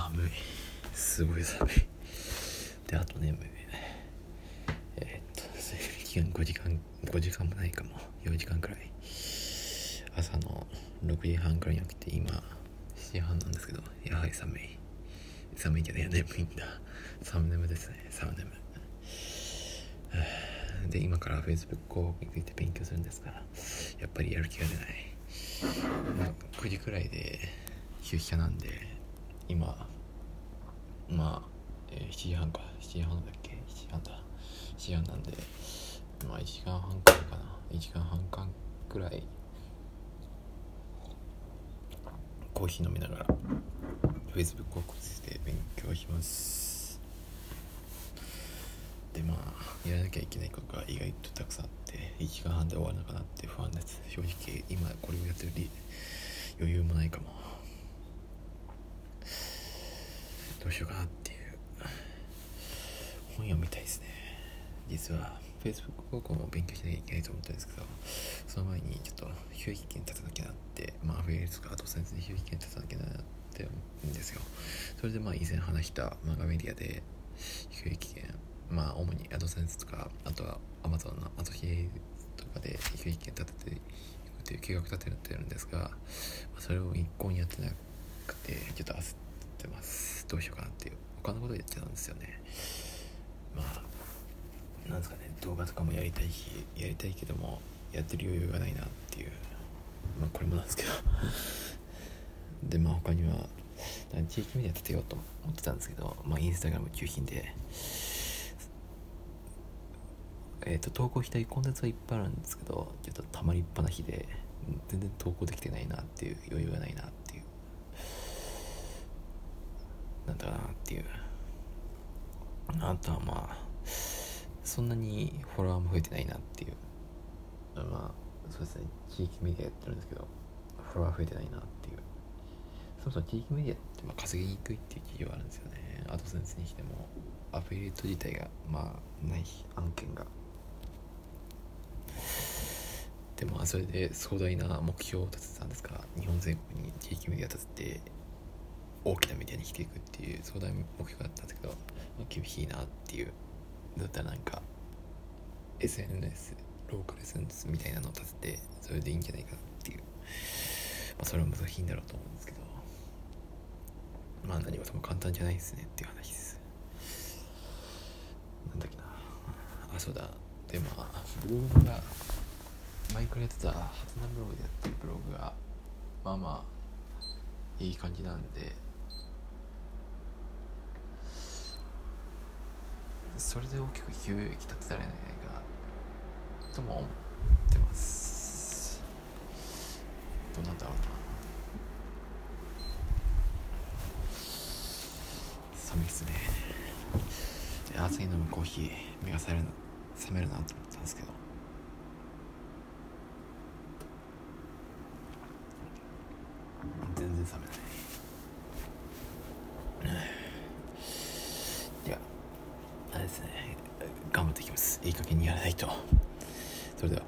寒い。すごい寒い。であと眠い。えー、っと睡眠時間5時間5時間もないかも。4時間くらい。朝の6時半くらいに起きて今7時半なんですけどやはり寒い。寒いけどい眠いんだ。寒眠ですね。寒眠。で今から Facebook 広告について勉強するんですがやっぱりやる気が出ない、9時くらいで休憩なんで今まあ、えー、7時半か。7時半だっけ？7時半だ。7時半なんでまあ1時間半くらいかな。1時間半間くらいコーヒー飲みながら Facebook 広告について勉強します。でまあやらなきゃいけないことが意外とたくさんあって1時間半で終わるのかなって不安です。正直今これをやってる余裕もないかもどうしようかなっていう本読みたいですね。実は Facebook 高校も勉強しなきゃいけないと思ったんですけどその前にちょっと収益権立てなきゃなってまあアフィリエイトとかアドセンスで収益権立てなきゃなって思うんですよ。それでまあ以前話した漫画メディアで収益権まあ主にアドセンスとかあとは Amazon のアドヒエイとかで収益権立てていくっていう計画立ててるんですが、まあ、それを一向にやってなくてちょっと焦ってます。どうしようかなっていう。他のことやっちゃうんですよね。まあなんですかね。動画とかもやりたいしやりたいけどもやってる余裕がないなっていう。まあこれもなんですけど。でまあ他には地域メディア立てようと思ってたんですけどまあインスタグラム中心で。えーと、投稿したいコンテンツはいっぱいあるんですけどちょっとたまりっぱな日で全然投稿できてないなっていう余裕がないなっていうなんだかなっていう。あとはまあそんなにフォロワーも増えてないなっていう。まあそうですね。地域メディアやってるんですけどフォロワー増えてないなっていう。そもそも地域メディアってまあ稼ぎにくいっていう企業あるんですよね。アドセンスにしてもアフィリエイト自体がまあない案件が。でまあそれで壮大な目標を立ててたんですが日本全国に地域メディア立てて大きなメディアにしていくっていう壮大な目標だったんですけど、まあ、厳しいなっていうだったらなんか SNS ローカル SNS みたいなのを立ててそれでいいんじゃないかっていう、まあ、それは難しいんだろうと思うんですけどまあ何事も簡単じゃないですねっていう話です。なんだっけな。あそうだ。でまあブログが前からやってた初なブログでやってるブログがまあまあいい感じなんでそれで大きく収益立てられないかとも思ってます。どうなんだろうな。寒いっすね。で暑い飲むコーヒー目が覚める冷めるなと思ったんですけど全然冷めないいやあれですね頑張っていきますいい加減にやらないと。それでは。